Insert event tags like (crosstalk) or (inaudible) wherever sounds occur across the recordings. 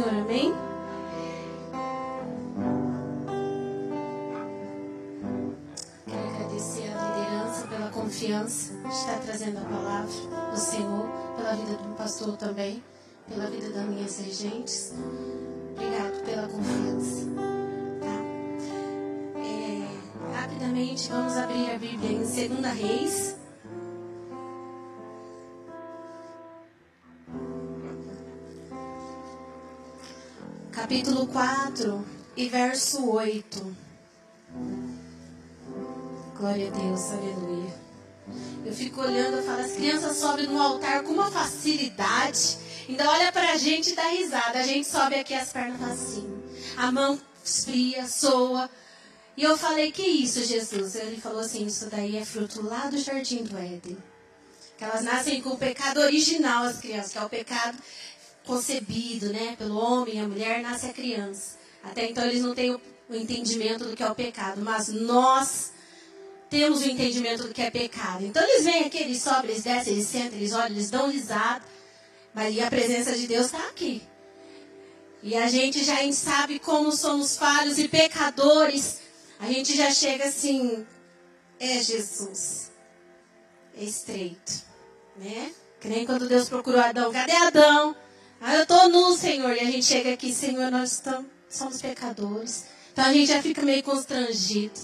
Senhor, amém? Quero agradecer a liderança pela confiança de estar trazendo a palavra do Senhor, pela vida do pastor também, pela vida das minhas regentes. Obrigado pela confiança. Tá? É, rapidamente, vamos abrir a Bíblia em 2 Reis. Capítulo 4 e verso 8. Glória a Deus, aleluia. Eu fico olhando e falo, as crianças sobem no altar com uma facilidade. Ainda olha pra gente e dá risada. A gente sobe aqui as pernas assim. A mão esfria, soa. E eu falei, que isso, Jesus? Ele falou assim, isso daí é fruto lá do jardim do Éden. Que elas nascem com o pecado original, as crianças, que é o pecado concebido, né, pelo homem, a mulher, nasce a criança. Até então eles não têm o, entendimento do que é o pecado, mas nós temos o entendimento do que é pecado. Então eles vêm aqui, eles sobem, eles descem, eles sentam, eles olham, eles dão risada. Mas e a presença de Deus está aqui. E a gente já sabe como somos falhos e pecadores. A gente já chega assim, é Jesus. É estreito, né? Que nem quando Deus procurou Adão. Cadê Adão? Ah, eu estou nu, Senhor. E a gente chega aqui, Senhor, nós estamos, somos pecadores. Então a gente já fica meio constrangido.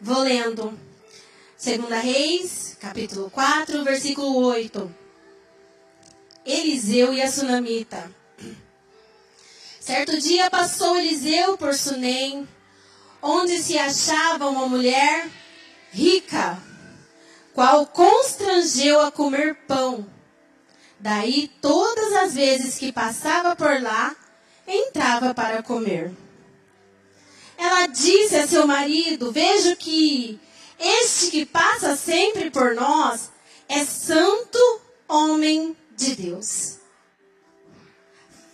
Vou lendo. Segunda Reis, capítulo 4, versículo 8. Eliseu e a Sunamita. Certo dia passou Eliseu por Sunem, onde se achava uma mulher rica, qual constrangeu a comer pão Daí, todas as vezes que passava por lá, entrava para comer. Ela disse a seu marido: Vejo que este que passa sempre por nós é santo homem de Deus.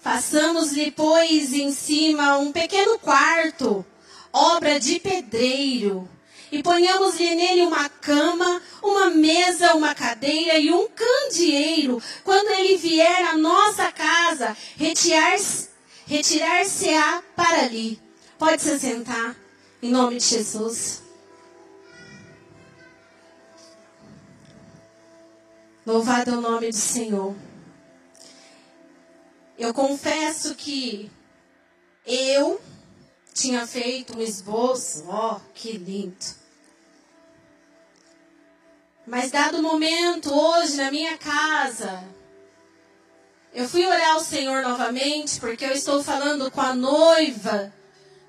Façamos-lhe, pois, em cima um pequeno quarto, obra de pedreiro, e ponhamos-lhe nele uma cama, uma mesa, uma cadeira e um candeeiro. Quando ele vier à nossa casa, retirar-se-á retirar para ali. Pode se sentar, em nome de Jesus. Louvado é o nome do Senhor. Eu confesso que eu tinha feito um esboço, ó, oh, que lindo. Mas dado o momento, hoje, na minha casa, eu fui orar ao Senhor novamente, porque eu estou falando com a noiva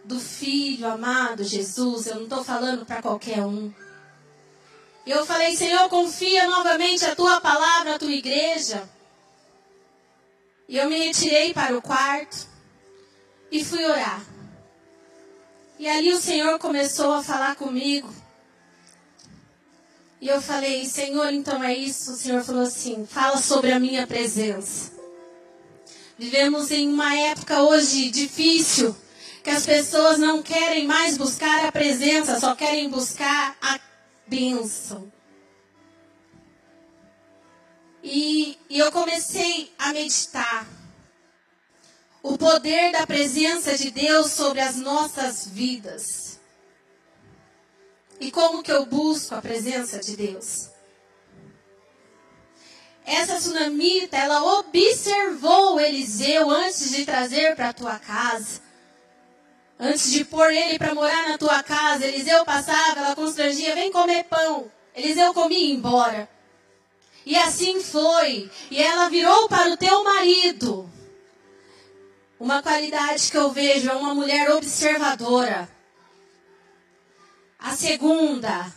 do Filho amado Jesus, eu não estou falando para qualquer um. Eu falei, Senhor, confia novamente a tua palavra, a tua igreja. E eu me retirei para o quarto e fui orar. E ali o Senhor começou a falar comigo. E eu falei, Senhor, então é isso. O Senhor falou assim: fala sobre a minha presença. Vivemos em uma época hoje difícil, que as pessoas não querem mais buscar a presença, só querem buscar a bênção. E, e eu comecei a meditar o poder da presença de Deus sobre as nossas vidas. E como que eu busco a presença de Deus? Essa tsunamita, ela observou Eliseu antes de trazer para a tua casa. Antes de pôr ele para morar na tua casa, Eliseu passava, ela constrangia, vem comer pão. Eliseu comia e ia embora. E assim foi. E ela virou para o teu marido. Uma qualidade que eu vejo é uma mulher observadora. A segunda,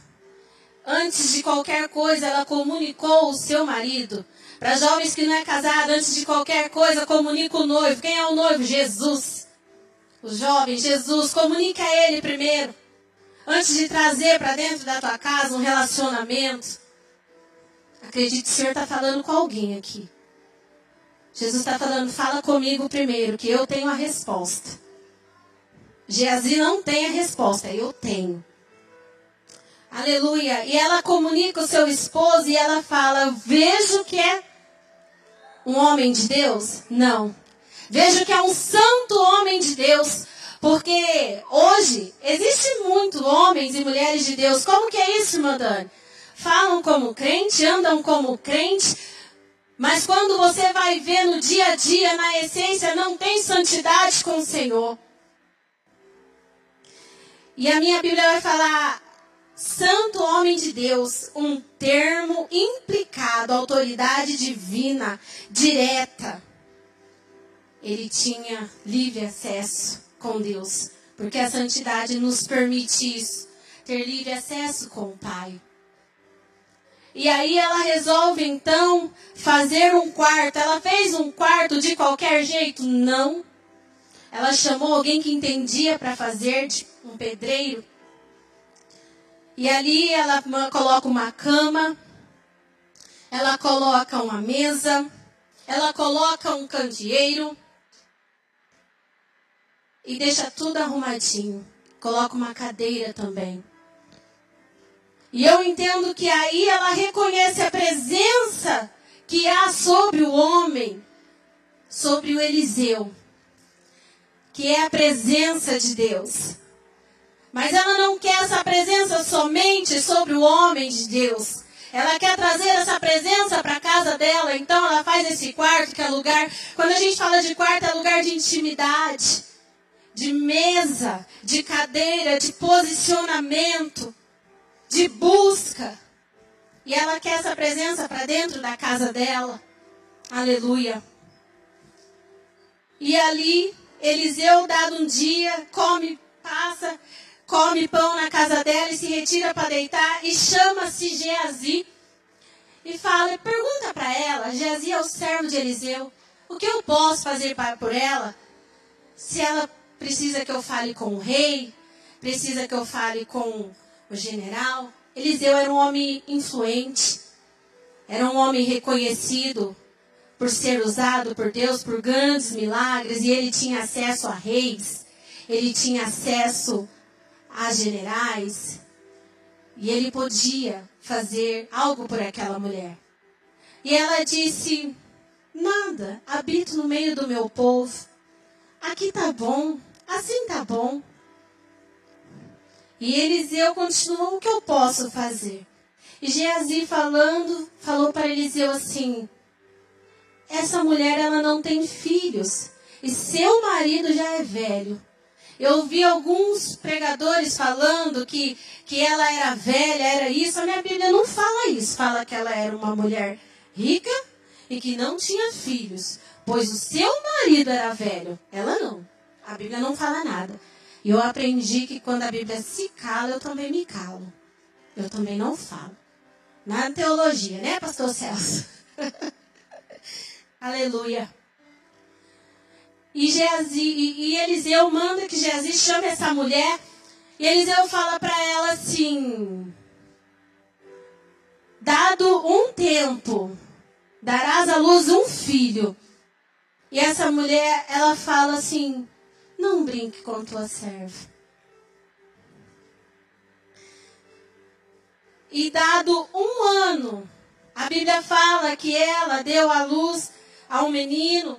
antes de qualquer coisa, ela comunicou o seu marido. Para jovens que não é casado, antes de qualquer coisa, comunica o noivo. Quem é o noivo? Jesus. O jovem, Jesus, comunica a ele primeiro. Antes de trazer para dentro da tua casa um relacionamento. Acredite, o Senhor está falando com alguém aqui. Jesus está falando, fala comigo primeiro, que eu tenho a resposta. Geazi não tem a resposta, eu tenho. Aleluia. E ela comunica o seu esposo e ela fala: Vejo que é um homem de Deus? Não. Vejo que é um santo homem de Deus. Porque hoje existe muito homens e mulheres de Deus. Como que é isso, irmã? Falam como crente, andam como crente, mas quando você vai ver no dia a dia, na essência, não tem santidade com o Senhor. E a minha Bíblia vai falar santo homem de Deus, um termo implicado, autoridade divina, direta. Ele tinha livre acesso com Deus, porque a santidade nos permite isso, ter livre acesso com o Pai. E aí ela resolve então fazer um quarto. Ela fez um quarto de qualquer jeito? Não. Ela chamou alguém que entendia para fazer, um pedreiro. E ali ela coloca uma cama, ela coloca uma mesa, ela coloca um candeeiro e deixa tudo arrumadinho. Coloca uma cadeira também. E eu entendo que aí ela reconhece a presença que há sobre o homem, sobre o Eliseu, que é a presença de Deus. Mas ela não quer essa presença somente sobre o homem de Deus. Ela quer trazer essa presença para a casa dela, então ela faz esse quarto que é lugar. Quando a gente fala de quarto, é lugar de intimidade, de mesa, de cadeira, de posicionamento de busca. E ela quer essa presença para dentro da casa dela. Aleluia. E ali, Eliseu, dado um dia, come, passa, come pão na casa dela e se retira para deitar e chama-se Geazi. E fala, pergunta para ela, Geazi é o servo de Eliseu, o que eu posso fazer por ela? Se ela precisa que eu fale com o rei, precisa que eu fale com o general. Eliseu era um homem influente, era um homem reconhecido por ser usado por Deus por grandes milagres e ele tinha acesso a reis, ele tinha acesso a generais e ele podia fazer algo por aquela mulher. E ela disse: Nada, habito no meio do meu povo. Aqui tá bom, assim tá bom. E Eliseu continuou: O que eu posso fazer? E Geazi falando, falou para Eliseu assim: Essa mulher ela não tem filhos e seu marido já é velho. Eu vi alguns pregadores falando que, que ela era velha, era isso. A minha Bíblia não fala isso. Fala que ela era uma mulher rica e que não tinha filhos, pois o seu marido era velho. Ela não. A Bíblia não fala nada. E eu aprendi que quando a Bíblia se cala, eu também me calo. Eu também não falo. Na teologia, né, pastor Celso? (laughs) Aleluia. E, Geazi, e, e Eliseu manda que Geazi chame essa mulher. E Eliseu fala para ela assim: Dado um tempo, darás à luz um filho. E essa mulher, ela fala assim: não brinque com tua serva. E dado um ano, a Bíblia fala que ela deu à luz a um menino.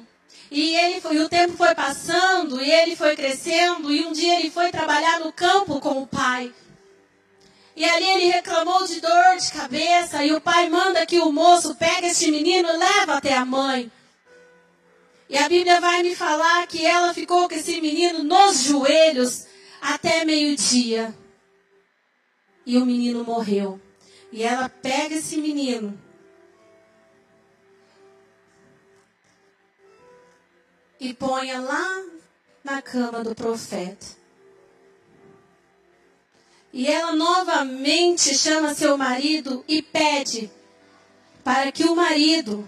E, ele foi, e o tempo foi passando, e ele foi crescendo, e um dia ele foi trabalhar no campo com o pai. E ali ele reclamou de dor de cabeça, e o pai manda que o moço pegue este menino e leva até a mãe. E a Bíblia vai me falar que ela ficou com esse menino nos joelhos até meio-dia. E o menino morreu. E ela pega esse menino. E põe lá na cama do profeta. E ela novamente chama seu marido e pede para que o marido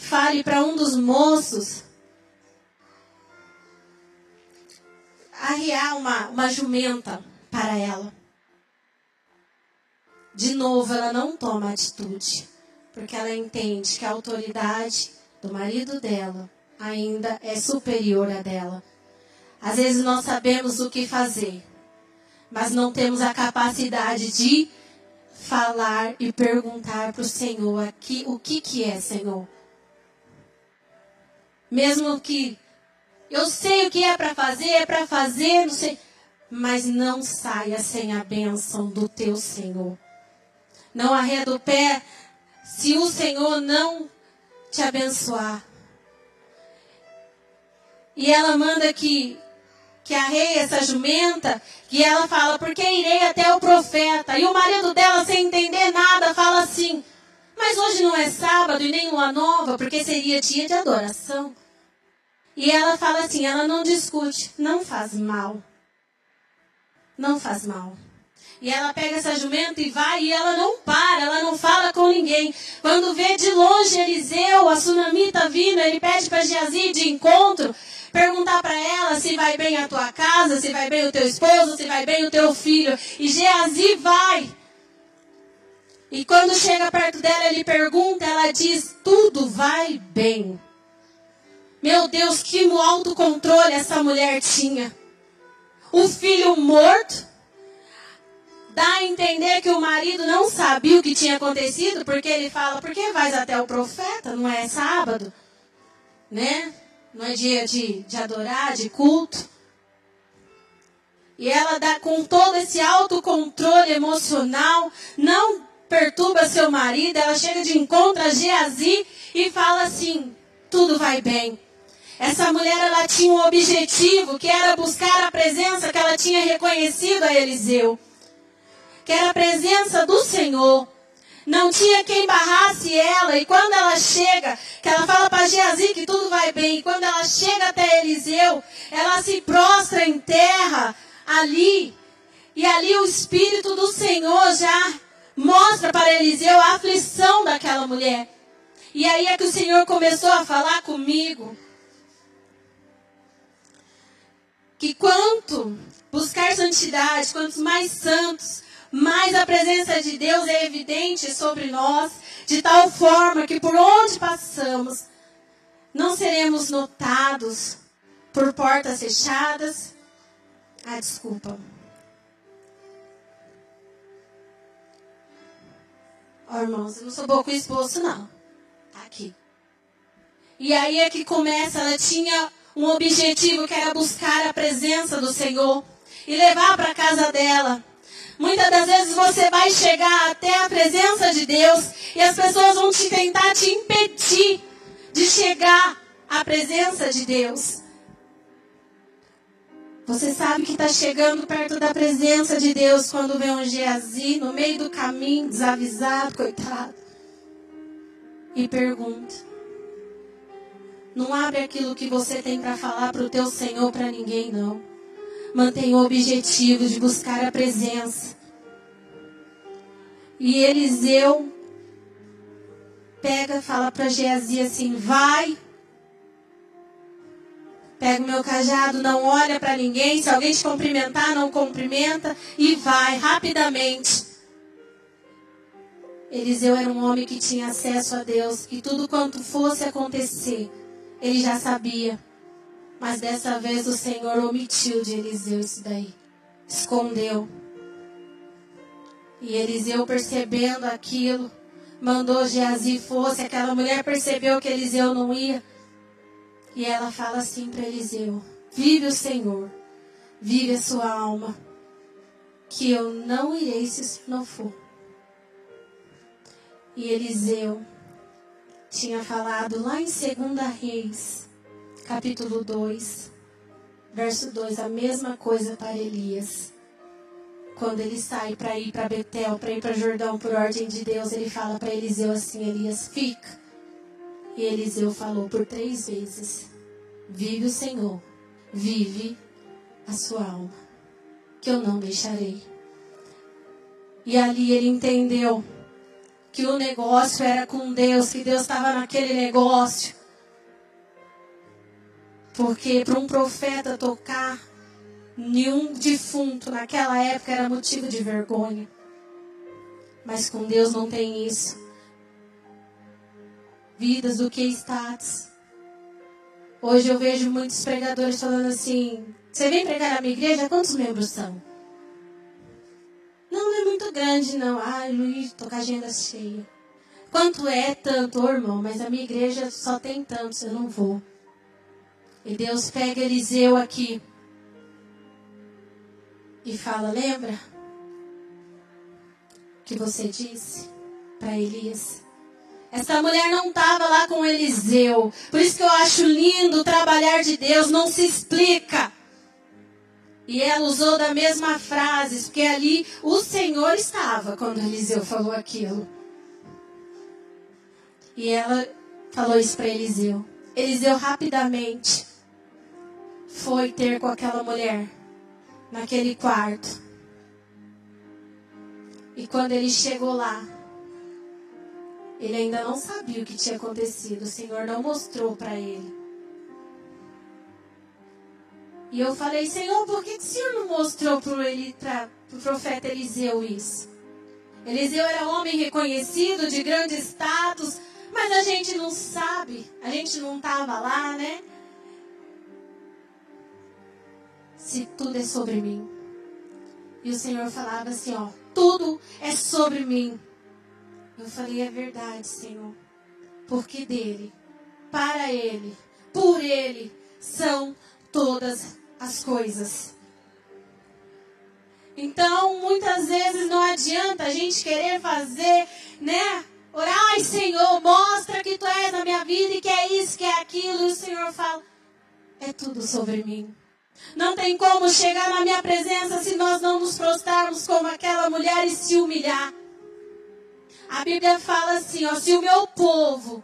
fale para um dos moços arriar uma, uma jumenta para ela. De novo, ela não toma atitude, porque ela entende que a autoridade do marido dela ainda é superior à dela. Às vezes nós sabemos o que fazer, mas não temos a capacidade de falar e perguntar para o Senhor aqui o que, que é, Senhor. Mesmo que Eu sei o que é para fazer, é para fazer, não sei. Mas não saia sem a bênção do teu Senhor. Não arreda o pé se o Senhor não te abençoar. E ela manda que que arreie essa jumenta, e ela fala, porque irei até o profeta. E o marido dela, sem entender nada, fala assim, mas hoje não é sábado e nem lua nova, porque seria dia de adoração. E ela fala assim, ela não discute, não faz mal. Não faz mal. E ela pega essa jumenta e vai, e ela não para, ela não fala com ninguém. Quando vê de longe Eliseu, a tsunamita vindo, ele pede para Geazi de encontro perguntar para ela se vai bem a tua casa, se vai bem o teu esposo, se vai bem o teu filho. E Geazi vai. E quando chega perto dela, ele pergunta, ela diz: tudo vai bem. Meu Deus, que autocontrole essa mulher tinha. O filho morto. Dá a entender que o marido não sabia o que tinha acontecido, porque ele fala, por que vais até o profeta? Não é sábado? Né? Não é dia de, de adorar, de culto. E ela dá com todo esse autocontrole emocional, não perturba seu marido, ela chega de encontro a Geazi e fala assim: tudo vai bem. Essa mulher ela tinha um objetivo que era buscar a presença que ela tinha reconhecido a Eliseu, que era a presença do Senhor. Não tinha quem barrasse ela. E quando ela chega, que ela fala para Geazi que tudo vai bem. E quando ela chega até Eliseu, ela se prostra em terra ali. E ali o Espírito do Senhor já mostra para Eliseu a aflição daquela mulher. E aí é que o Senhor começou a falar comigo. Que quanto buscar santidade, quantos mais santos, mais a presença de Deus é evidente sobre nós, de tal forma que por onde passamos, não seremos notados por portas fechadas. Ah, desculpa. Ó, oh, irmãos, eu não sou boa com esposo, não. Tá aqui. E aí é que começa, ela tinha um objetivo que era buscar a presença do Senhor e levar para casa dela. Muitas das vezes você vai chegar até a presença de Deus e as pessoas vão te tentar te impedir de chegar à presença de Deus. Você sabe que está chegando perto da presença de Deus quando vê um Geazi no meio do caminho, desavisado, coitado. E pergunta. Não abre aquilo que você tem para falar para o teu Senhor para ninguém, não mantém o objetivo de buscar a presença. E Eliseu pega, fala para Geazi assim: vai. Pega o meu cajado, não olha para ninguém. Se alguém te cumprimentar, não cumprimenta. E vai rapidamente. Eliseu era um homem que tinha acesso a Deus. E tudo quanto fosse acontecer, ele já sabia. Mas dessa vez o Senhor omitiu de Eliseu isso daí. Escondeu. E Eliseu percebendo aquilo, mandou Geazi fosse. Aquela mulher percebeu que Eliseu não ia. E ela fala assim para Eliseu: Vive o Senhor, vive a sua alma, que eu não irei se não for. E Eliseu tinha falado lá em 2 Reis capítulo 2, verso 2, a mesma coisa para Elias. Quando ele sai para ir para Betel, para ir para Jordão por ordem de Deus, ele fala para Eliseu assim: Elias, fica. E Eliseu falou por três vezes: Vive o Senhor, vive a sua alma, que eu não deixarei. E ali ele entendeu que o negócio era com Deus, que Deus estava naquele negócio. Porque para um profeta tocar nenhum defunto naquela época era motivo de vergonha. Mas com Deus não tem isso. Vidas do que status. Hoje eu vejo muitos pregadores falando assim: Você vem pregar na minha igreja? Quantos membros são? Não, não é muito grande, não. Ai, Luiz, tô com a agenda cheia. Quanto é tanto, oh, irmão? Mas a minha igreja só tem tantos, eu não vou. E Deus pega Eliseu aqui e fala: Lembra que você disse para Elias? Essa mulher não estava lá com Eliseu. Por isso que eu acho lindo o trabalhar de Deus, não se explica. E ela usou da mesma frase, porque ali o Senhor estava quando Eliseu falou aquilo. E ela falou isso para Eliseu. Eliseu rapidamente foi ter com aquela mulher naquele quarto. E quando ele chegou lá, ele ainda não sabia o que tinha acontecido. O Senhor não mostrou para ele. E eu falei, Senhor, por que, que o Senhor não mostrou para o profeta Eliseu isso? Eliseu era homem reconhecido, de grande status, mas a gente não sabe, a gente não estava lá, né? Se tudo é sobre mim. E o Senhor falava assim, ó, tudo é sobre mim. Eu falei, é verdade, Senhor. Porque dele, para ele, por ele, são todas as coisas. Então, muitas vezes não adianta a gente querer fazer, né? Orar, ai Senhor, mostra que tu és na minha vida e que é isso, que é aquilo. E o Senhor fala, é tudo sobre mim. Não tem como chegar na minha presença se nós não nos prostrarmos como aquela mulher e se humilhar. A Bíblia fala assim, ó, se o meu povo,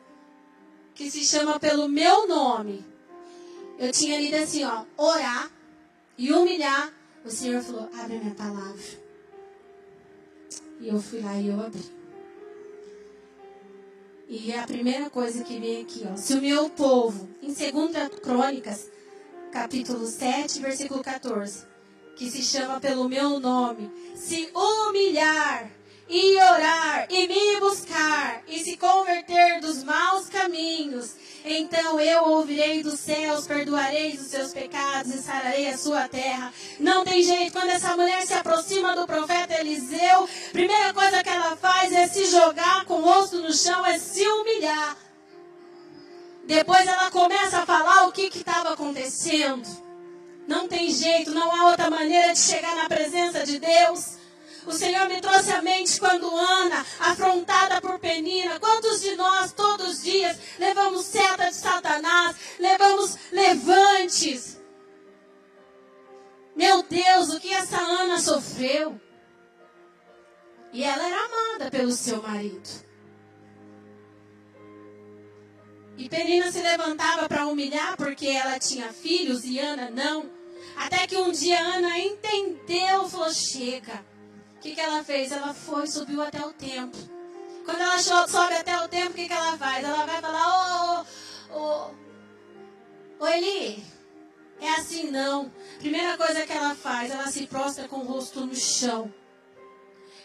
que se chama pelo meu nome, eu tinha lido assim, ó, orar e humilhar. O Senhor falou, abre a minha palavra. E eu fui lá e eu abri. E é a primeira coisa que vem aqui, ó. Se o meu povo, em 2 Crônicas, capítulo 7, versículo 14, que se chama pelo meu nome, se humilhar e orar e me buscar e se converter dos maus caminhos, então eu ouvirei dos céus, perdoarei os seus pecados e sararei a sua terra. Não tem jeito, quando essa mulher se aproxima do profeta Eliseu, primeira coisa que ela faz é se jogar com o rosto no chão, é se humilhar. Depois ela começa a falar o que estava acontecendo. Não tem jeito, não há outra maneira de chegar na presença de Deus. O Senhor me trouxe à mente quando Ana, afrontada por Penina, quantos de nós todos os dias levamos seta de Satanás, levamos levantes. Meu Deus, o que essa Ana sofreu? E ela era amada pelo seu marido. E Penina se levantava para humilhar porque ela tinha filhos e Ana não. Até que um dia Ana entendeu, falou: chega que, que ela fez? Ela foi, subiu até o templo. Quando ela sobe até o templo, o que, que ela faz? Ela vai falar, ô, ô, ô, Eli, é assim não. Primeira coisa que ela faz, ela se prostra com o rosto no chão.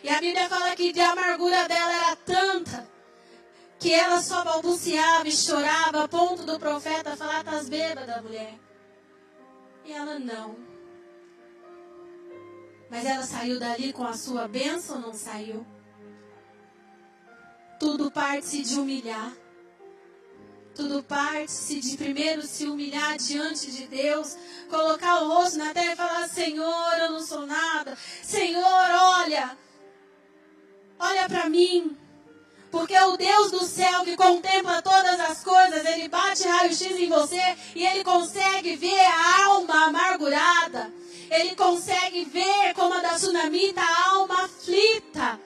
E a Bíblia fala que a amargura dela era tanta que ela só balbuciava e chorava a ponto do profeta falar, estás bêbada, mulher. E ela não. Mas ela saiu dali com a sua bênção não saiu? Tudo parte-se de humilhar. Tudo parte-se de primeiro se humilhar diante de Deus, colocar o rosto na terra e falar: Senhor, eu não sou nada. Senhor, olha, olha para mim. Porque o Deus do céu que contempla todas as coisas, ele bate raio-x em você e ele consegue ver a alma amargurada. Ele consegue ver como a da tsunamita, a alma aflita.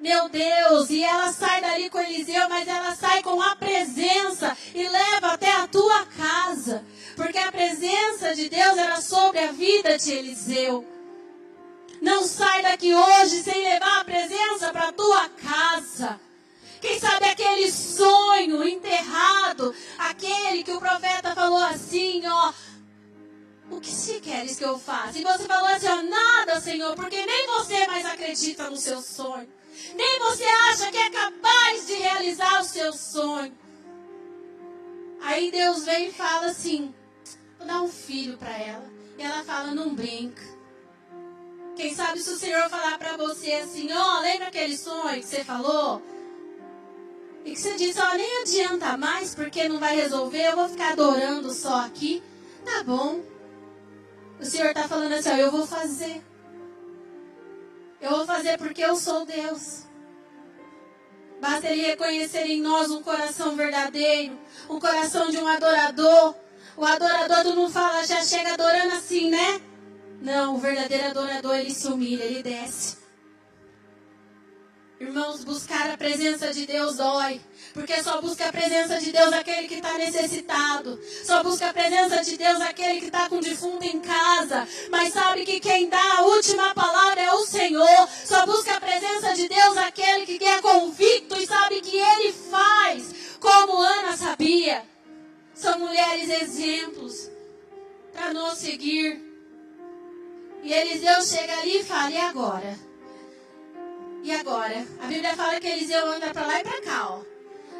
Meu Deus, e ela sai dali com Eliseu, mas ela sai com a presença e leva até a tua casa. Porque a presença de Deus era sobre a vida de Eliseu. Não sai daqui hoje sem levar a presença para a tua casa. Quem sabe aquele sonho enterrado, aquele que o profeta falou assim, ó, o que se queres que eu faça? E você falou assim, ó, nada, Senhor, porque nem você mais acredita no seu sonho. Nem você acha que é capaz de realizar o seu sonho. Aí Deus vem e fala assim, vou dar um filho para ela. E ela fala, não brinca. Quem sabe se o Senhor falar para você assim, ó, oh, lembra aquele sonho que você falou? E que você diz, ó, nem adianta mais porque não vai resolver, eu vou ficar adorando só aqui. Tá bom. O Senhor está falando assim, ó, eu vou fazer. Eu vou fazer porque eu sou Deus. Basta Ele reconhecer em nós um coração verdadeiro, um coração de um adorador. O adorador, tu não fala, já chega adorando assim, né? Não, o verdadeiro adorador, ele se humilha, ele desce. Irmãos, buscar a presença de Deus dói. Porque só busca a presença de Deus aquele que está necessitado. Só busca a presença de Deus aquele que está com defunto em casa. Mas sabe que quem dá a última palavra é o Senhor. Só busca a presença de Deus aquele que é convicto e sabe que Ele faz. Como Ana sabia. São mulheres exemplos para nos seguir. E Eliseu chega ali e fala: e agora? E agora? A Bíblia fala que Eliseu anda para lá e para cá, ó.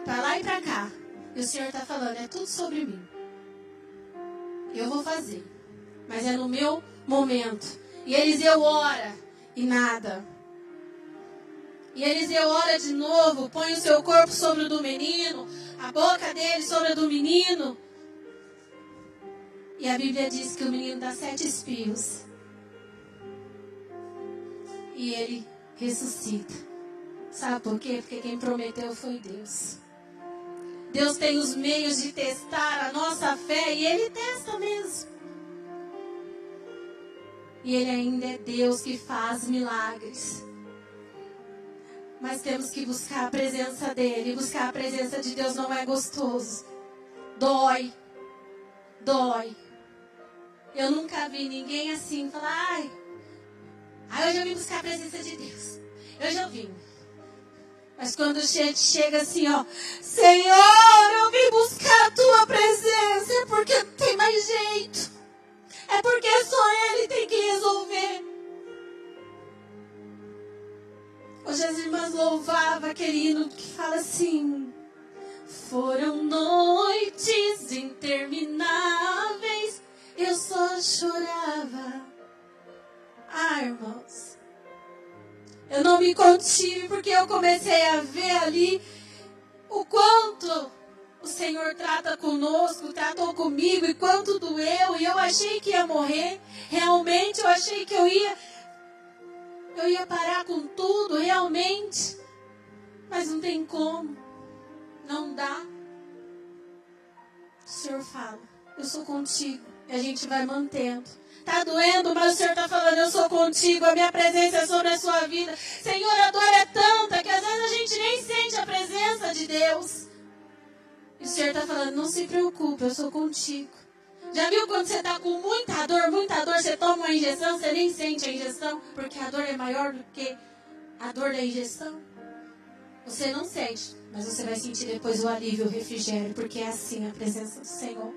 Para lá e para cá. E o Senhor está falando, é tudo sobre mim. Eu vou fazer. Mas é no meu momento. E Eliseu ora e nada. E Eliseu ora de novo, põe o seu corpo sobre o do menino, a boca dele sobre a do menino. E a Bíblia diz que o menino dá sete espios. E ele ressuscita. Sabe por quê? Porque quem prometeu foi Deus. Deus tem os meios de testar a nossa fé e Ele testa mesmo. E Ele ainda é Deus que faz milagres. Mas temos que buscar a presença dEle. Buscar a presença de Deus não é gostoso. Dói. Dói. Eu nunca vi ninguém assim falar, ai, Aí eu já vim buscar a presença de Deus. Eu já vim. Mas quando chega assim, ó, Senhor, eu vim buscar a tua presença, é porque não tem mais jeito. É porque só Ele tem que resolver. Hoje as irmãs louvavam aquele hino que fala assim: Foram noites intermináveis, eu só chorava Eu não me contive porque eu comecei a ver ali o quanto o Senhor trata conosco, tratou comigo e quanto doeu. E eu achei que ia morrer. Realmente eu achei que eu ia eu ia parar com tudo, realmente. Mas não tem como. Não dá. O Senhor fala: Eu sou contigo. E a gente vai mantendo. Está doendo, mas o Senhor está falando, eu sou contigo, a minha presença é sobre a sua vida. Senhor, a dor é tanta que às vezes a gente nem sente a presença de Deus. E o Senhor está falando, não se preocupe, eu sou contigo. Já viu quando você está com muita dor, muita dor, você toma uma injeção, você nem sente a injeção, porque a dor é maior do que a dor da injeção? Você não sente, mas você vai sentir depois o alívio, o refrigério, porque é assim a presença do Senhor.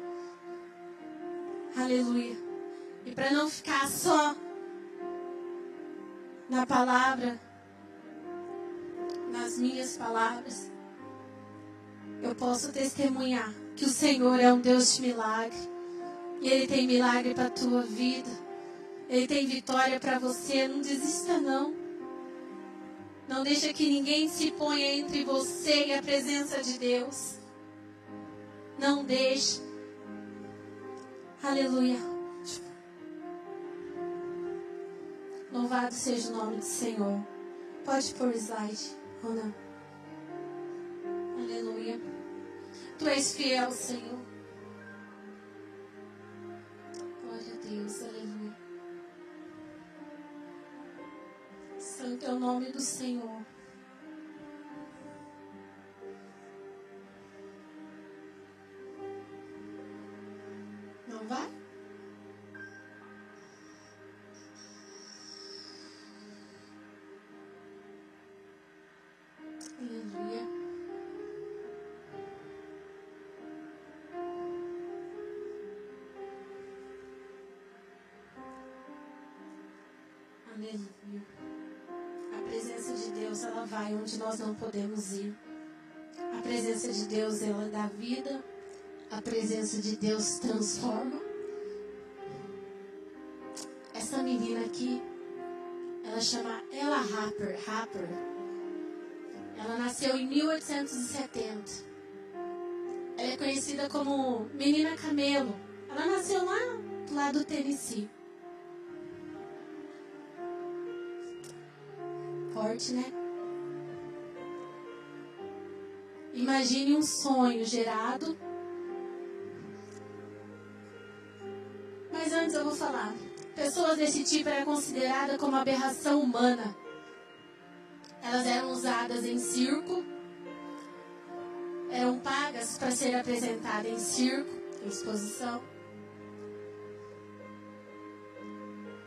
Aleluia. E para não ficar só na palavra, nas minhas palavras, eu posso testemunhar que o Senhor é um Deus de milagre. E Ele tem milagre para a tua vida. Ele tem vitória para você. Não desista, não. Não deixa que ninguém se ponha entre você e a presença de Deus. Não deixe. Aleluia. Louvado seja o nome do Senhor. Pode pôr o slide, Rona. Aleluia. Tu és fiel, Senhor. Glória a Deus, aleluia. Santo é o nome do Senhor. Ela vai onde nós não podemos ir. A presença de Deus, ela dá vida. A presença de Deus transforma. Essa menina aqui, ela chama Ella Harper. Harper. Ela nasceu em 1870. Ela é conhecida como Menina Camelo. Ela nasceu lá do lado do Tennessee. Forte, né? Imagine um sonho gerado. Mas antes eu vou falar. Pessoas desse tipo eram consideradas como aberração humana. Elas eram usadas em circo, eram pagas para ser apresentadas em circo, em exposição.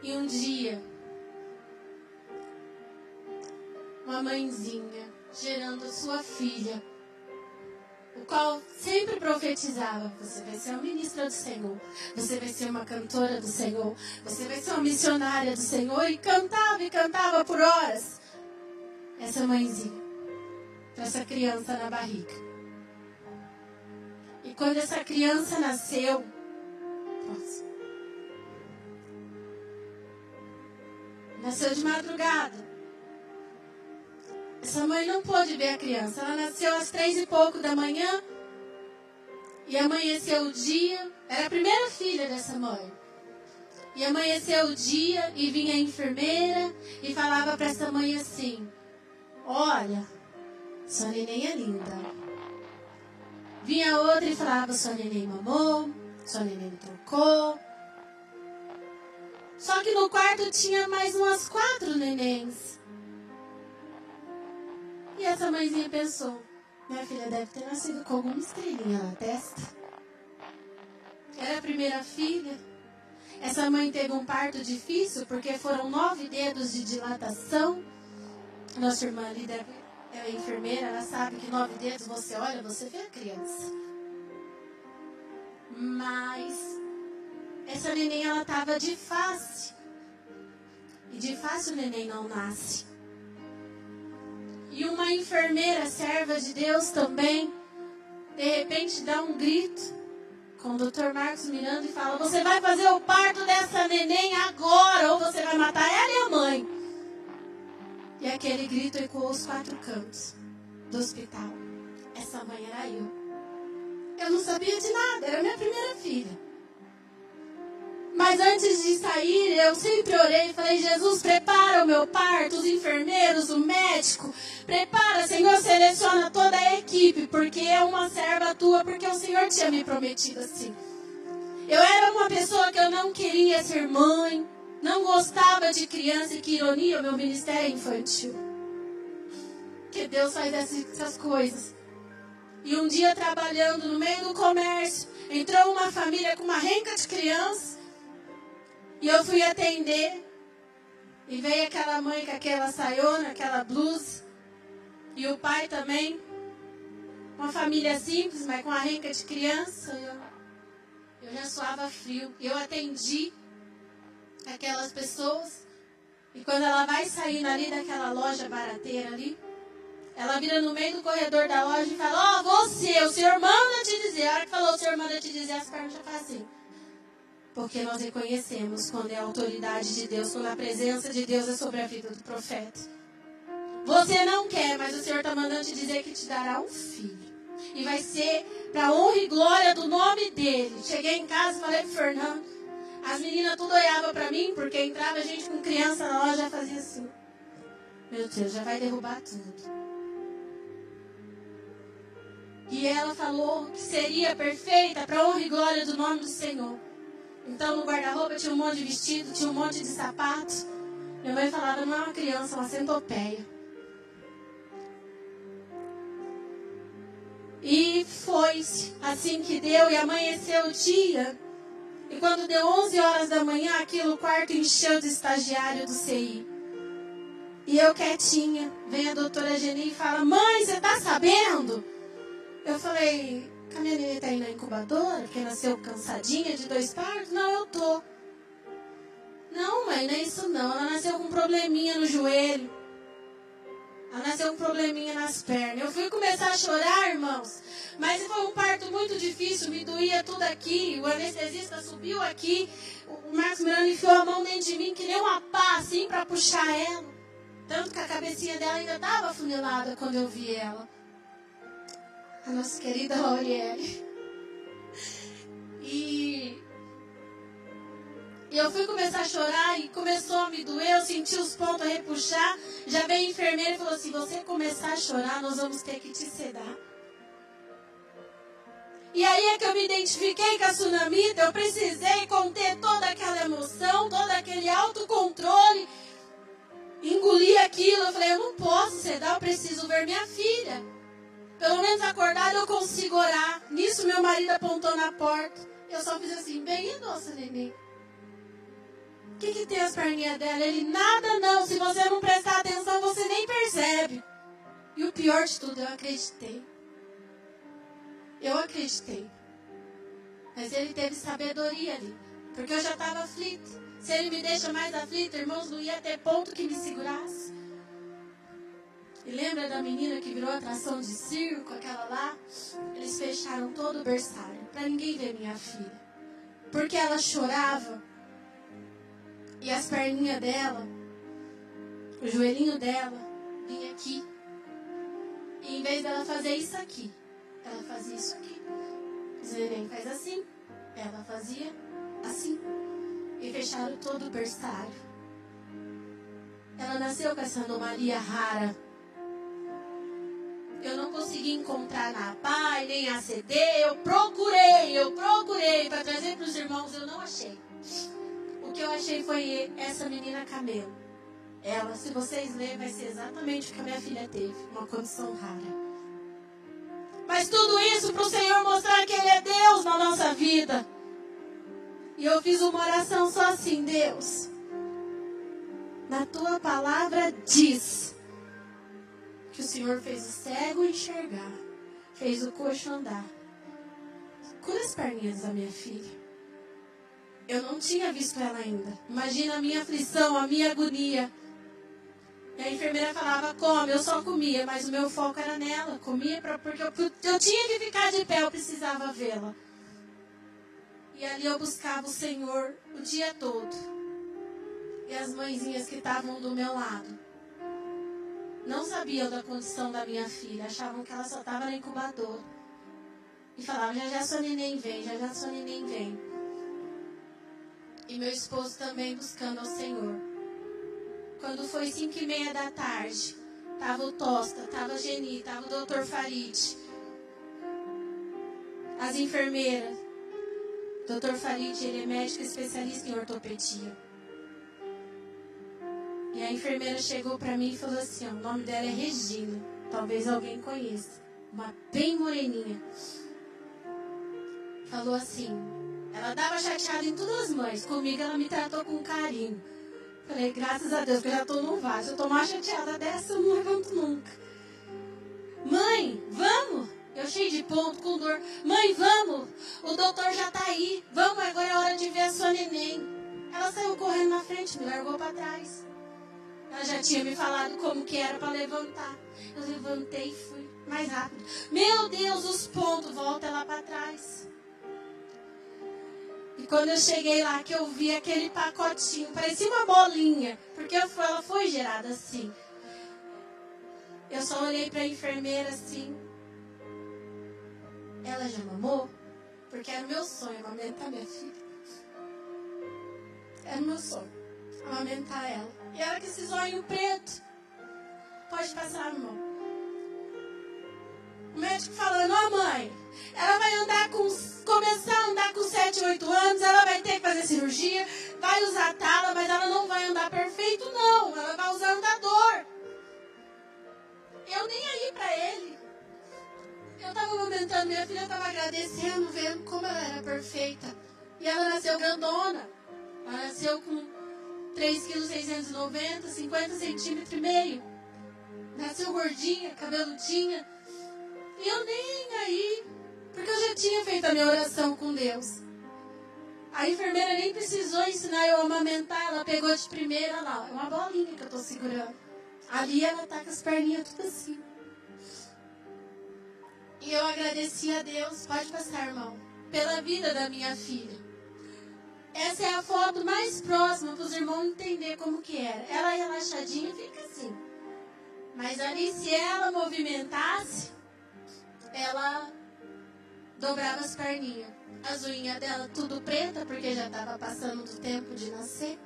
E um dia, uma mãezinha gerando sua filha o qual sempre profetizava: você vai ser uma ministra do Senhor, você vai ser uma cantora do Senhor, você vai ser uma missionária do Senhor, e cantava e cantava por horas. Essa mãezinha, essa criança na barriga. E quando essa criança nasceu, nossa, nasceu de madrugada. Essa mãe não pôde ver a criança. Ela nasceu às três e pouco da manhã. E amanheceu o dia. Era a primeira filha dessa mãe. E amanheceu o dia e vinha a enfermeira e falava para essa mãe assim: Olha, sua neném é linda. Vinha outra e falava: Sua neném mamou, sua neném trocou. Só que no quarto tinha mais umas quatro nenéns. E essa mãezinha pensou: minha filha deve ter nascido com alguma estrelinha na testa. Era a primeira filha. Essa mãe teve um parto difícil porque foram nove dedos de dilatação. Nossa irmã ali deve, é enfermeira, ela sabe que nove dedos você olha, você vê a criança. Mas essa neném ela estava de face. E de face o neném não nasce. E uma enfermeira, serva de Deus também, de repente dá um grito com o doutor Marcos mirando e fala: Você vai fazer o parto dessa neném agora, ou você vai matar ela e a mãe. E aquele grito ecoou os quatro cantos do hospital. Essa mãe era eu. Eu não sabia de nada, era minha primeira filha. Mas antes de sair, eu sempre orei e falei: Jesus, prepara o meu parto, os enfermeiros, o médico. Prepara, Senhor, seleciona toda a equipe, porque é uma serva tua, porque o Senhor tinha me prometido assim. Eu era uma pessoa que eu não queria ser mãe, não gostava de criança e que ironia, o meu ministério é infantil. Que Deus faz essas coisas. E um dia trabalhando no meio do comércio, entrou uma família com uma renca de crianças. E eu fui atender. E veio aquela mãe com aquela saiona, aquela blusa. E o pai também. Uma família simples, mas com a renca de criança. Eu, eu já suava frio. Eu atendi aquelas pessoas. E quando ela vai saindo ali daquela loja barateira ali, ela vira no meio do corredor da loja e fala: Ó, oh, você, o senhor manda te dizer. A hora que falou o senhor manda te dizer, as pernas já fazem assim. Porque nós reconhecemos quando é a autoridade de Deus, quando a presença de Deus é sobre a vida do profeta. Você não quer, mas o Senhor está mandando te dizer que te dará um filho. E vai ser para honra e glória do nome dele. Cheguei em casa e falei pro Fernando. As meninas tudo olhavam para mim, porque entrava gente com criança na loja e fazia assim. Meu Deus, já vai derrubar tudo. E ela falou que seria perfeita para honra e glória do nome do Senhor. Então no guarda-roupa tinha um monte de vestido, tinha um monte de sapatos. Minha mãe falava, não é uma criança, é uma centopeia. E foi assim que deu e amanheceu o dia. E quando deu 11 horas da manhã, aquilo quarto encheu de estagiário do CI. E eu quietinha, vem a doutora Geni e fala: Mãe, você tá sabendo? Eu falei: a minha neném tá indo na incubadora, porque nasceu cansadinha de dois partos? Não, eu tô. Não, mãe, não é isso não. Ela nasceu com um probleminha no joelho. Ela nasceu com um probleminha nas pernas. Eu fui começar a chorar, irmãos. Mas foi um parto muito difícil, me doía tudo aqui. O anestesista subiu aqui. O Marcos Miranda enfiou a mão dentro de mim, que nem uma pá, assim, para puxar ela. Tanto que a cabecinha dela ainda estava afunilada quando eu vi ela. A nossa querida Auriele. E eu fui começar a chorar e começou a me doer, eu senti os pontos a repuxar. Já veio a enfermeira e falou: se você começar a chorar, nós vamos ter que te sedar. E aí é que eu me identifiquei com a tsunamita, eu precisei conter toda aquela emoção, todo aquele autocontrole, engolir aquilo. Eu falei, eu não posso sedar, eu preciso ver minha filha. Pelo menos acordada eu consigo orar. Nisso meu marido apontou na porta. Eu só fiz assim, bem nossa neném. O que, que tem as perninhas dela? Ele, nada não. Se você não prestar atenção, você nem percebe. E o pior de tudo, eu acreditei. Eu acreditei. Mas ele teve sabedoria ali. Porque eu já estava aflito. Se ele me deixa mais aflito, irmãos, não ia ter ponto que me segurasse. E lembra da menina que virou atração de circo, aquela lá? Eles fecharam todo o berçário para ninguém ver minha filha. Porque ela chorava. E as perninhas dela, o joelhinho dela, vinha aqui. E em vez dela fazer isso aqui, ela fazia isso aqui. Os neném faz assim. Ela fazia assim. E fecharam todo o berçário. Ela nasceu com essa anomalia rara. Eu não consegui encontrar na PAI, nem a CD. Eu procurei, eu procurei para trazer para os irmãos, eu não achei. O que eu achei foi essa menina camelo. Ela, se vocês lerem, vai ser exatamente o que a minha filha teve. Uma condição rara. Mas tudo isso para o Senhor mostrar que Ele é Deus na nossa vida. E eu fiz uma oração só assim, Deus. Na tua palavra diz que o Senhor fez o cego enxergar, fez o coxo andar. Cura as perninhas da minha filha. Eu não tinha visto ela ainda. Imagina a minha aflição, a minha agonia. E a enfermeira falava, come, eu só comia, mas o meu foco era nela. Comia pra, porque eu, eu tinha que ficar de pé, eu precisava vê-la. E ali eu buscava o Senhor o dia todo. E as mãezinhas que estavam do meu lado não sabiam da condição da minha filha, achavam que ela só estava na incubadora. E falavam, já já sua neném vem, já já sua neném vem. E meu esposo também buscando ao Senhor. Quando foi cinco e meia da tarde, tava o Tosta, tava a Geni, tava o doutor Farid. As enfermeiras. Doutor Farid, ele é médico especialista em ortopedia. E a enfermeira chegou para mim e falou assim: o nome dela é Regina. Talvez alguém conheça. Uma bem moreninha. Falou assim: ela dava chateada em todas as mães. Comigo ela me tratou com carinho. Falei, graças a Deus, que eu já estou no vaso. Eu estou mais chateada dessa, eu não levanto nunca. Mãe, vamos! Eu cheio de ponto, com dor. Mãe, vamos! O doutor já está aí. Vamos, agora é hora de ver a sua neném. Ela saiu correndo na frente, me largou para trás. Ela já tinha me falado como que era para levantar. Eu levantei e fui mais rápido. Meu Deus, os pontos, volta lá para trás. E quando eu cheguei lá, que eu vi aquele pacotinho, parecia uma bolinha, porque ela foi gerada assim. Eu só olhei para a enfermeira assim. Ela já mamou? Porque era meu sonho amamentar minha filha. Era meu sonho amamentar ela. E ela com esse zóio preto. Pode passar, irmão. O médico falando, ó oh, mãe, ela vai andar com, começar a andar com 7, 8 anos, ela vai ter que fazer cirurgia, vai usar tala, mas ela não vai andar perfeito, não. Ela vai usar andador. Eu nem aí pra ele. Eu tava momentando, minha filha tava agradecendo, vendo como ela era perfeita. E ela nasceu grandona. Ela nasceu com 3,690 kg, 50 centímetros e meio. Nasceu gordinha, cabeludinha. E eu nem aí. Porque eu já tinha feito a minha oração com Deus. A enfermeira nem precisou ensinar eu a amamentar, ela pegou de primeira lá. É uma bolinha que eu tô segurando. Ali ela tá com as perninhas tudo assim. E eu agradeci a Deus, pode passar, irmão, pela vida da minha filha. Essa é a foto mais próxima para os irmãos entenderem como que era. Ela relaxadinha fica assim. Mas ali, se ela movimentasse, ela dobrava as perninhas. As unhas dela tudo preta, porque já estava passando do tempo de nascer.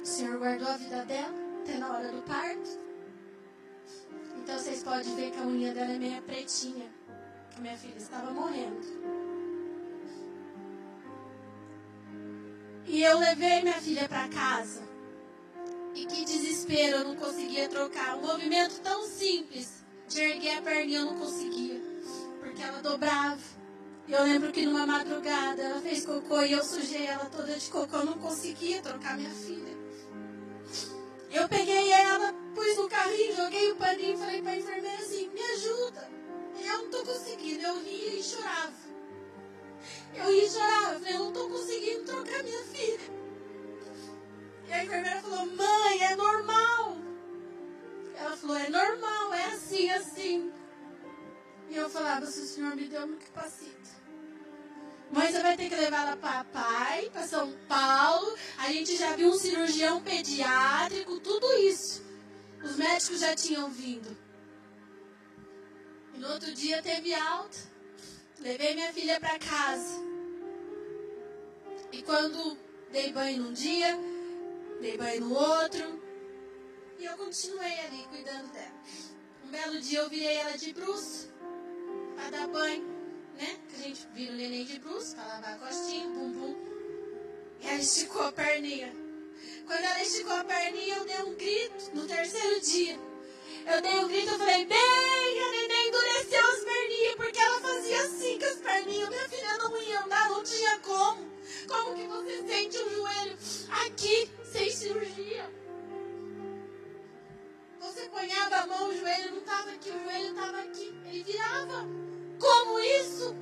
O Senhor guardou a vida dela até na hora do parto. Então vocês podem ver que a unha dela é meio pretinha. A minha filha estava morrendo. E eu levei minha filha para casa. E que desespero, eu não conseguia trocar. Um movimento tão simples de erguer a perninha, eu não conseguia. Porque ela dobrava. E eu lembro que numa madrugada ela fez cocô e eu sujei ela toda de cocô. Eu não conseguia trocar minha filha. Eu peguei ela, pus no carrinho, joguei o paninho e falei para a enfermeira assim: me ajuda. E eu não estou conseguindo. Eu ria e chorava. Eu ria e chorava. Eu falei: eu não estou conseguindo trocar minha filha. E a enfermeira falou: mãe, é normal. Ela falou: é normal, é assim, assim. E eu falava: se o senhor me deu que passita. Mãe, você vai ter que levar ela para pai, para São Paulo. A gente já viu um cirurgião pediátrico, tudo isso. Os médicos já tinham vindo. E no outro dia teve alta. Levei minha filha para casa. E quando dei banho num dia, dei banho no outro. E eu continuei ali cuidando dela. Um belo dia eu virei ela de bruxo para dar banho né? Que a gente vira o neném de bruxo para lavar a costinha, bumbum. E ela esticou a perninha. Quando ela esticou a perninha, eu dei um grito no terceiro dia. Eu dei um grito, eu falei, bem, a neném endureceu perninhas, porque ela fazia assim com as perninhas. Minha filha não ia andar, não tinha como. Como que você sente o joelho aqui, sem cirurgia? Você ponhava a mão, o joelho não estava aqui, o joelho estava aqui. Ele virava. Como isso?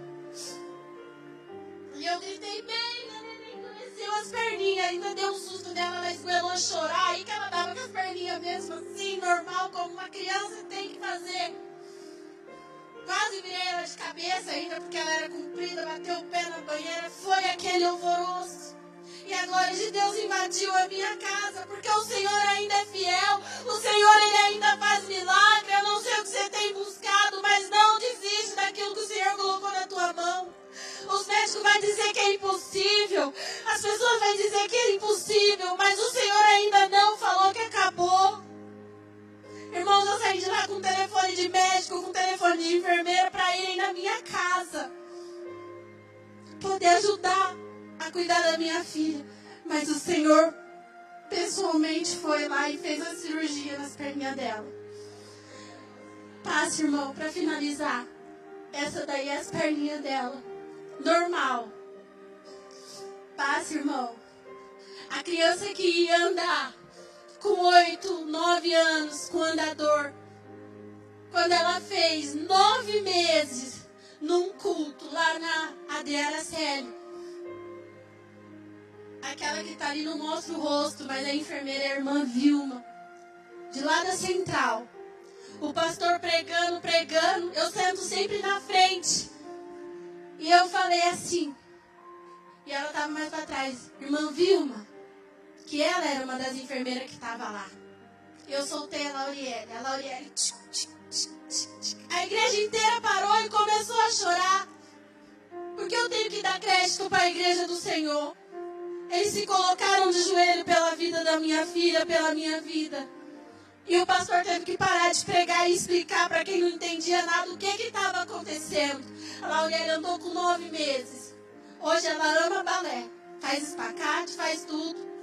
E eu gritei bem, neném endureceu as perninhas. Ainda deu um susto dela, ela esgoelou a chorar. Aí que ela dava com as perninhas mesmo assim, normal, como uma criança tem que fazer. Quase virei ela de cabeça ainda, porque ela era comprida, bateu o pé na banheira. Foi aquele alvoroço. E a glória de Deus invadiu a minha casa, porque o Senhor ainda é fiel, o Senhor ele ainda faz milagre. Eu não sei o que você tem buscado, mas não desiste daquilo que o Senhor colocou na tua mão. Os médicos vão dizer que é impossível, as pessoas vão dizer que é impossível, mas o Senhor ainda não falou que acabou. Irmãos, eu saí de lá com telefone de médico, de enfermeira para irem na minha casa. Poder ajudar a cuidar da minha filha. Mas o Senhor pessoalmente foi lá e fez a cirurgia nas perninhas dela. Passe, irmão, para finalizar. Essa daí é as perninhas dela. Normal. Passe, irmão. A criança que ia andar com oito, nove anos, com andador. Quando ela fez nove meses num culto lá na Adriana Célio aquela que está ali não mostra o rosto, mas a enfermeira é a irmã Vilma, de lá da central. O pastor pregando, pregando, eu sento sempre na frente. E eu falei assim, e ela estava mais para trás, irmã Vilma, que ela era uma das enfermeiras que estava lá. Eu soltei a Lauriele, a Lauriele, tch, tch, tch, a igreja inteira parou e começou a chorar. Porque eu tenho que dar crédito para a igreja do Senhor. Eles se colocaram de joelho pela vida da minha filha, pela minha vida. E o pastor teve que parar de pregar e explicar para quem não entendia nada o que estava acontecendo. A Lauriane andou com nove meses. Hoje ela ama balé. Faz espacate, faz tudo.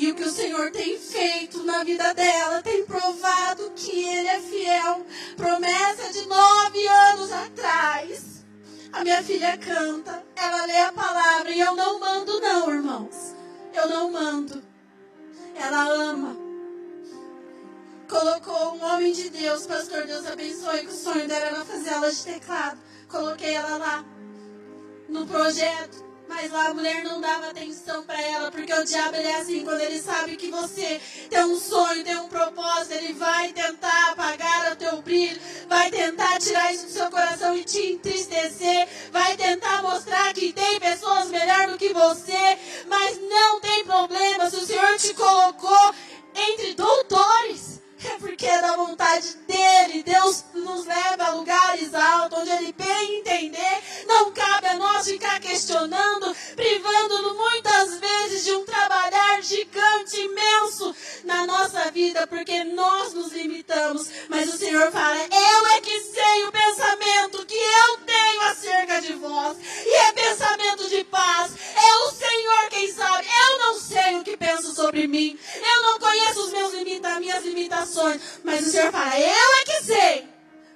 E o que o Senhor tem feito na vida dela tem provado que Ele é fiel. Promessa de nove anos atrás a minha filha canta, ela lê a palavra e eu não mando, não, irmãos. Eu não mando. Ela ama. Colocou um homem de Deus, pastor Deus abençoe, que o sonho dela era fazer aula de teclado. Coloquei ela lá no projeto. Mas lá a mulher não dava atenção para ela, porque o diabo ele é assim, quando ele sabe que você tem um sonho, tem um propósito, ele vai tentar apagar o teu brilho, vai tentar tirar isso do seu coração e te entristecer, vai tentar mostrar que tem pessoas melhor do você, mas não tem problema se o Senhor te colocou entre doutores. É porque é da vontade dele. Deus nos leva a lugares altos, onde ele bem entender. Não cabe a nós ficar questionando, privando-no muitas vezes de um trabalhar gigante, imenso na nossa vida, porque nós nos limitamos. Mas o Senhor fala: Eu é que sei o pensamento que eu tenho acerca de vós. E é pensamento de paz. É o Senhor quem sabe. Eu não sei o que penso sobre mim. Limitações mas o Senhor fala, eu é que sei.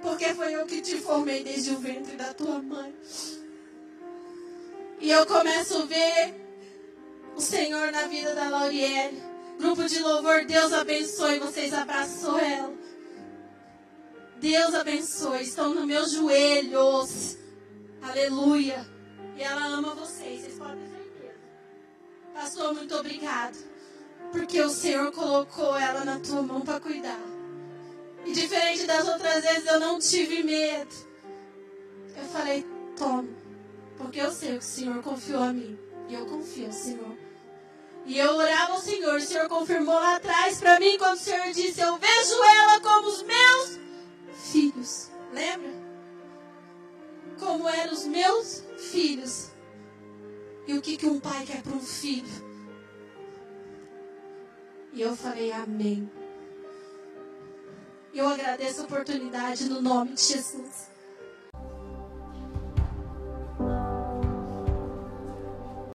Porque foi eu que te formei desde o ventre da tua mãe. E eu começo a ver o Senhor na vida da Laurielle. Grupo de louvor, Deus abençoe. Vocês abraçou ela. Deus abençoe. Estão nos meus joelhos. Aleluia. E ela ama vocês. Vocês podem ter. Pastor, muito obrigado. Porque o Senhor colocou ela na tua mão para cuidar. E diferente das outras vezes, eu não tive medo. Eu falei, toma. Porque eu sei que o Senhor confiou a mim. E eu confio no Senhor. E eu orava ao Senhor. O Senhor confirmou lá atrás para mim, quando o Senhor disse: Eu vejo ela como os meus filhos. Lembra? Como eram os meus filhos. E o que, que um pai quer para um filho? E eu falei, Amém. Eu agradeço a oportunidade no nome de Jesus.